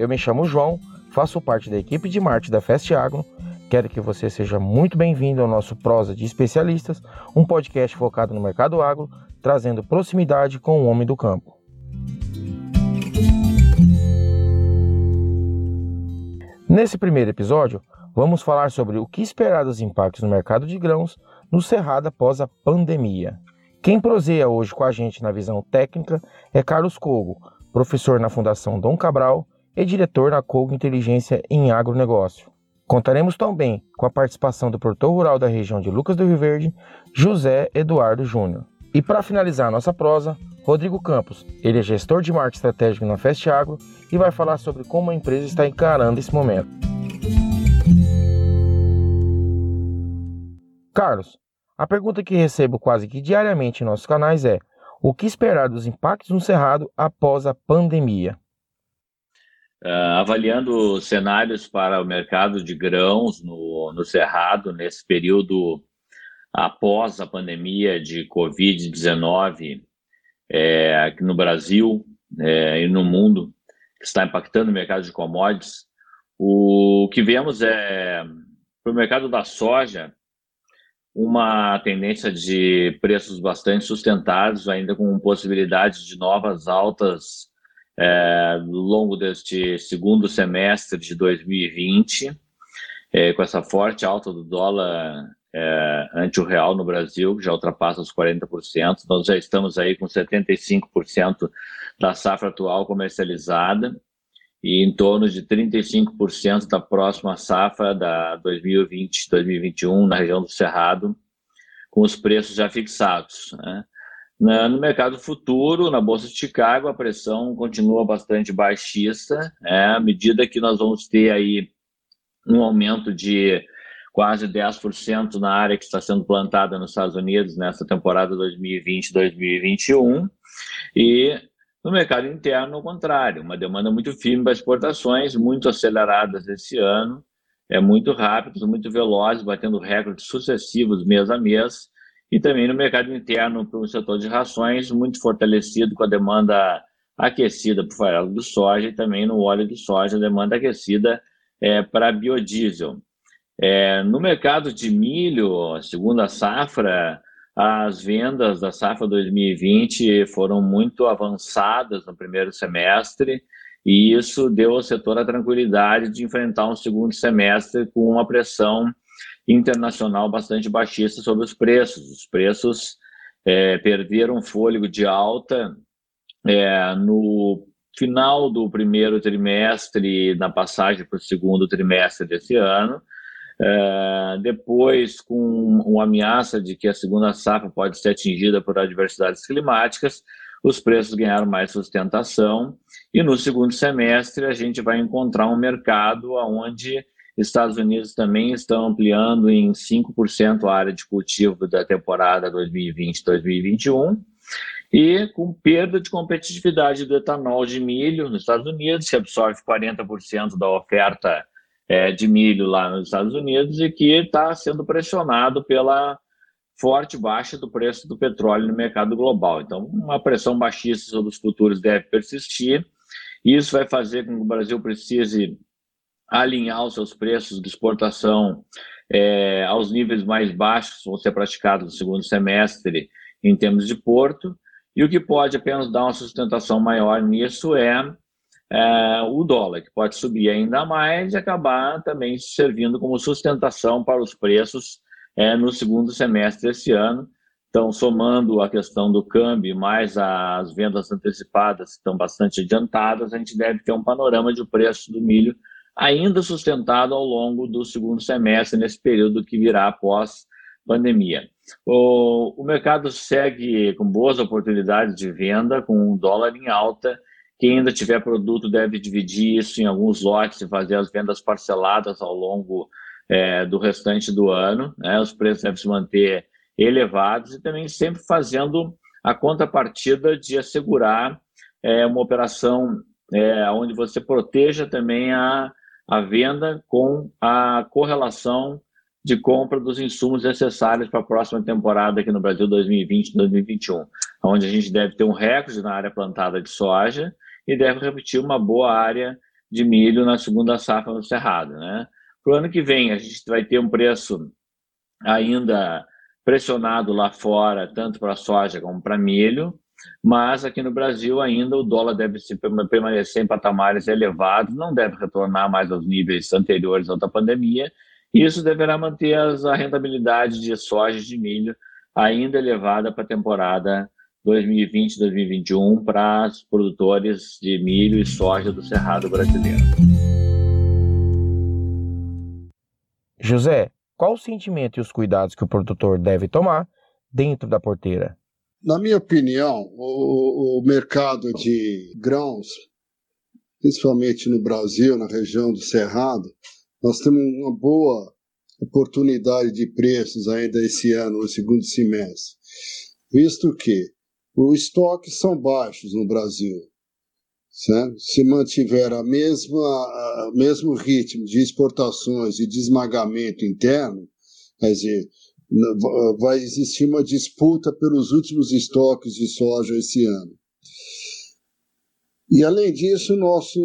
eu me chamo João, faço parte da equipe de marketing da Fast Agro. Quero que você seja muito bem-vindo ao nosso Prosa de Especialistas, um podcast focado no mercado agro, trazendo proximidade com o homem do campo. Nesse primeiro episódio, vamos falar sobre o que esperar dos impactos no mercado de grãos no Cerrado após a pandemia. Quem proseia hoje com a gente na visão técnica é Carlos Cogo, professor na Fundação Dom Cabral e diretor na Cogo Inteligência em Agronegócio. Contaremos também com a participação do produtor rural da região de Lucas do Rio Verde, José Eduardo Júnior. E para finalizar nossa prosa, Rodrigo Campos. Ele é gestor de marketing estratégico na Fast Agro e vai falar sobre como a empresa está encarando esse momento. Carlos, a pergunta que recebo quase que diariamente em nossos canais é: o que esperar dos impactos no Cerrado após a pandemia? Uh, avaliando cenários para o mercado de grãos no, no Cerrado, nesse período após a pandemia de Covid-19 é, aqui no Brasil é, e no mundo, que está impactando o mercado de commodities, o que vemos é, para o mercado da soja, uma tendência de preços bastante sustentados, ainda com possibilidade de novas altas é, longo deste segundo semestre de 2020, é, com essa forte alta do dólar é, ante o real no Brasil, que já ultrapassa os 40%. Nós já estamos aí com 75% da safra atual comercializada e em torno de 35% da próxima safra da 2020-2021 na região do Cerrado, com os preços já fixados. Né? No mercado futuro, na Bolsa de Chicago, a pressão continua bastante baixista, né? à medida que nós vamos ter aí um aumento de quase 10% na área que está sendo plantada nos Estados Unidos nessa temporada 2020-2021, e no mercado interno, ao contrário, uma demanda muito firme para exportações, muito aceleradas esse ano, é muito rápidos, muito velozes, batendo recordes sucessivos mês a mês, e também no mercado interno para o setor de rações, muito fortalecido com a demanda aquecida para o farelo do soja e também no óleo de soja, demanda aquecida é, para biodiesel. É, no mercado de milho, segundo a safra, as vendas da safra 2020 foram muito avançadas no primeiro semestre e isso deu ao setor a tranquilidade de enfrentar um segundo semestre com uma pressão internacional bastante baixista sobre os preços. Os preços é, perderam fôlego de alta é, no final do primeiro trimestre, na passagem para o segundo trimestre desse ano, é, depois, com uma ameaça de que a segunda safra pode ser atingida por adversidades climáticas, os preços ganharam mais sustentação. E no segundo semestre, a gente vai encontrar um mercado onde Estados Unidos também estão ampliando em 5% a área de cultivo da temporada 2020-2021 e com perda de competitividade do etanol de milho nos Estados Unidos, que absorve 40% da oferta é, de milho lá nos Estados Unidos e que está sendo pressionado pela forte baixa do preço do petróleo no mercado global. Então, uma pressão baixista sobre os futuros deve persistir. Isso vai fazer com que o Brasil precise alinhar os seus preços de exportação é, aos níveis mais baixos vão ser praticados no segundo semestre em termos de porto. E o que pode apenas dar uma sustentação maior nisso é é, o dólar, que pode subir ainda mais e acabar também servindo como sustentação para os preços é, no segundo semestre desse ano. Então, somando a questão do câmbio mais as vendas antecipadas que estão bastante adiantadas, a gente deve ter um panorama de preço do milho ainda sustentado ao longo do segundo semestre, nesse período que virá após pandemia. O, o mercado segue com boas oportunidades de venda, com o dólar em alta quem ainda tiver produto deve dividir isso em alguns lotes e fazer as vendas parceladas ao longo é, do restante do ano. Né? Os preços devem se manter elevados e também sempre fazendo a contrapartida de assegurar é, uma operação é, onde você proteja também a, a venda com a correlação de compra dos insumos necessários para a próxima temporada aqui no Brasil 2020-2021, onde a gente deve ter um recorde na área plantada de soja e deve repetir uma boa área de milho na segunda safra no Cerrado. Né? Para o ano que vem, a gente vai ter um preço ainda pressionado lá fora, tanto para soja como para milho, mas aqui no Brasil ainda o dólar deve permanecer em patamares elevados, não deve retornar mais aos níveis anteriores à pandemia, e isso deverá manter a rentabilidade de soja e de milho ainda elevada para a temporada 2020-2021 para os produtores de milho e soja do Cerrado brasileiro. José, qual o sentimento e os cuidados que o produtor deve tomar dentro da porteira? Na minha opinião, o, o mercado de grãos, principalmente no Brasil, na região do Cerrado, nós temos uma boa oportunidade de preços ainda esse ano, no segundo semestre, visto que os estoques são baixos no Brasil. Certo? Se mantiver a mesma mesmo ritmo de exportações e de esmagamento interno, quer dizer, vai existir uma disputa pelos últimos estoques de soja esse ano. E além disso, nossos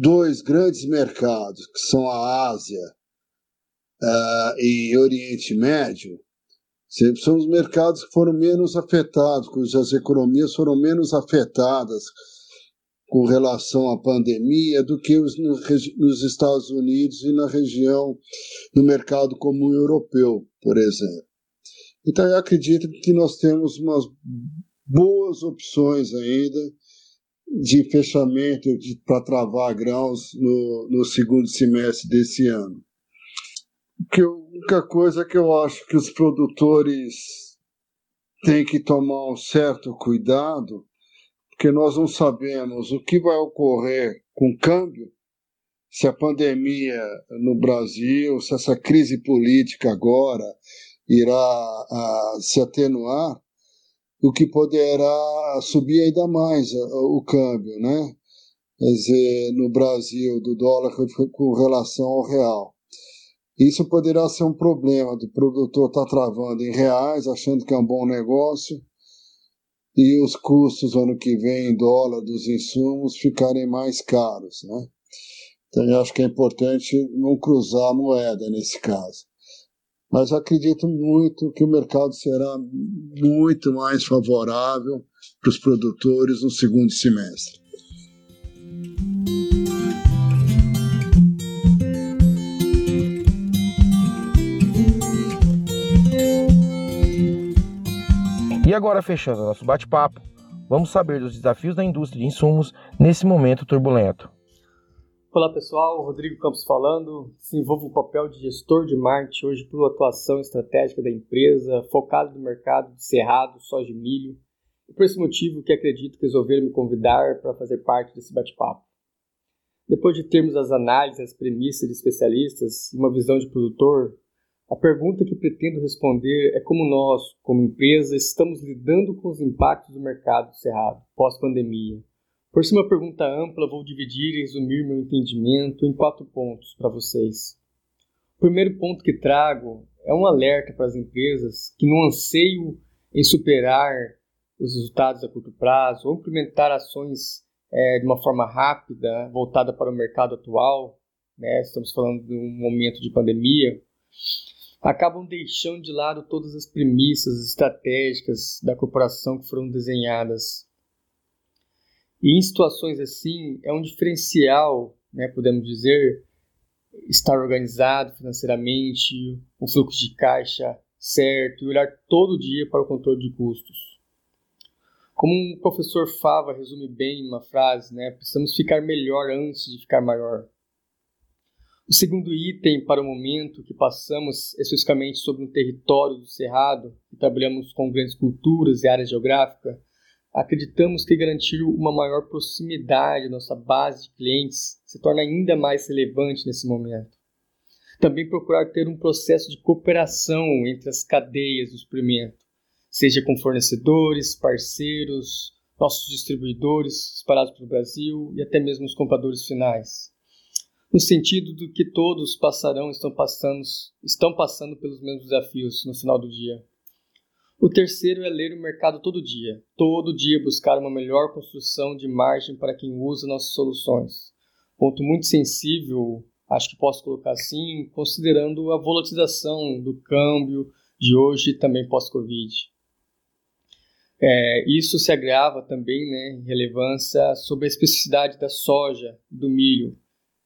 dois grandes mercados, que são a Ásia uh, e Oriente Médio, são os mercados que foram menos afetados, cujas economias foram menos afetadas com relação à pandemia do que os, nos Estados Unidos e na região, no mercado comum europeu, por exemplo. Então, eu acredito que nós temos umas boas opções ainda de fechamento para travar grãos no, no segundo semestre desse ano que a única coisa que eu acho que os produtores têm que tomar um certo cuidado, porque nós não sabemos o que vai ocorrer com o câmbio, se a pandemia no Brasil, se essa crise política agora irá a, se atenuar, o que poderá subir ainda mais o câmbio, né? Quer dizer, no Brasil, do dólar com relação ao real. Isso poderá ser um problema do produtor estar tá travando em reais, achando que é um bom negócio, e os custos ano que vem em dólar dos insumos ficarem mais caros. Né? Então, eu acho que é importante não cruzar a moeda nesse caso. Mas acredito muito que o mercado será muito mais favorável para os produtores no segundo semestre. E agora, fechando nosso bate-papo, vamos saber dos desafios da indústria de insumos nesse momento turbulento. Olá pessoal, Rodrigo Campos falando. Desenvolvo o papel de gestor de marketing hoje por atuação estratégica da empresa, focado no mercado de cerrado, soja e milho. E por esse motivo que acredito que resolveram me convidar para fazer parte desse bate-papo. Depois de termos as análises, as premissas de especialistas e uma visão de produtor, a pergunta que pretendo responder é como nós, como empresa, estamos lidando com os impactos do mercado cerrado pós-pandemia. Por ser uma pergunta ampla, vou dividir e resumir meu entendimento em quatro pontos para vocês. O primeiro ponto que trago é um alerta para as empresas que, no anseio em superar os resultados a curto prazo ou implementar ações é, de uma forma rápida, voltada para o mercado atual, né, estamos falando de um momento de pandemia, acabam deixando de lado todas as premissas estratégicas da corporação que foram desenhadas. E em situações assim, é um diferencial, né, podemos dizer, estar organizado financeiramente, um fluxo de caixa certo e olhar todo dia para o controle de custos. Como o professor Fava resume bem em uma frase, né, precisamos ficar melhor antes de ficar maior. O segundo item para o momento que passamos especificamente sobre um território do Cerrado, que trabalhamos com grandes culturas e áreas geográficas, acreditamos que garantir uma maior proximidade à nossa base de clientes se torna ainda mais relevante nesse momento. Também procurar ter um processo de cooperação entre as cadeias do suprimento, seja com fornecedores, parceiros, nossos distribuidores espalhados pelo Brasil e até mesmo os compradores finais no sentido do que todos passarão estão passando estão passando pelos mesmos desafios no final do dia. O terceiro é ler o mercado todo dia, todo dia buscar uma melhor construção de margem para quem usa nossas soluções, Ponto muito sensível, acho que posso colocar assim, considerando a volatilização do câmbio de hoje também pós-Covid. É, isso se agrava também né, em relevância sobre a especificidade da soja e do milho,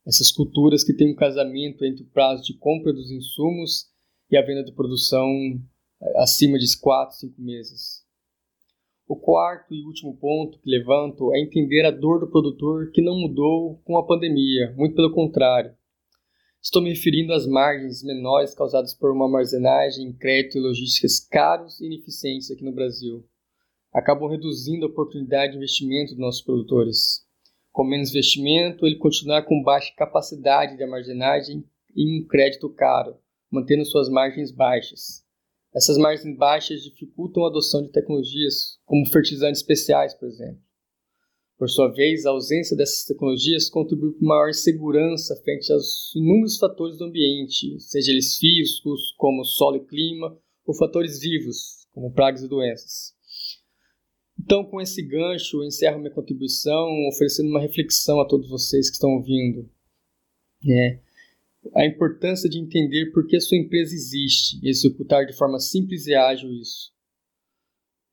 essas culturas que têm um casamento entre o prazo de compra dos insumos e a venda de produção acima de 4, 5 meses. O quarto e último ponto que levanto é entender a dor do produtor que não mudou com a pandemia, muito pelo contrário. Estou me referindo às margens menores causadas por uma armazenagem, crédito e logísticas caros e ineficientes aqui no Brasil. Acabam reduzindo a oportunidade de investimento dos nossos produtores. Com menos investimento, ele continuar com baixa capacidade de armazenagem e um crédito caro, mantendo suas margens baixas. Essas margens baixas dificultam a adoção de tecnologias, como fertilizantes especiais, por exemplo. Por sua vez, a ausência dessas tecnologias contribui para maior segurança frente aos inúmeros fatores do ambiente, seja eles físicos, como solo e clima, ou fatores vivos, como pragas e doenças. Então, com esse gancho, eu encerro minha contribuição, oferecendo uma reflexão a todos vocês que estão ouvindo. É, a importância de entender por que sua empresa existe e executar de forma simples e ágil isso.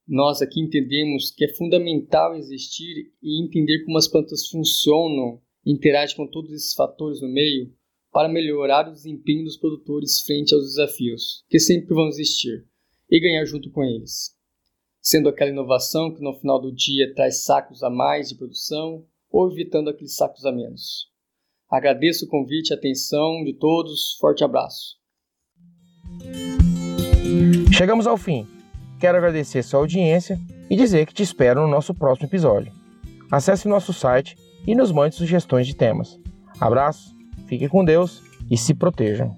Nós aqui entendemos que é fundamental existir e entender como as plantas funcionam e interagem com todos esses fatores no meio para melhorar o desempenho dos produtores frente aos desafios, que sempre vão existir, e ganhar junto com eles. Sendo aquela inovação que no final do dia traz sacos a mais de produção ou evitando aqueles sacos a menos. Agradeço o convite e atenção de todos. Forte abraço. Chegamos ao fim. Quero agradecer sua audiência e dizer que te espero no nosso próximo episódio. Acesse nosso site e nos mande sugestões de temas. Abraço, fique com Deus e se protejam.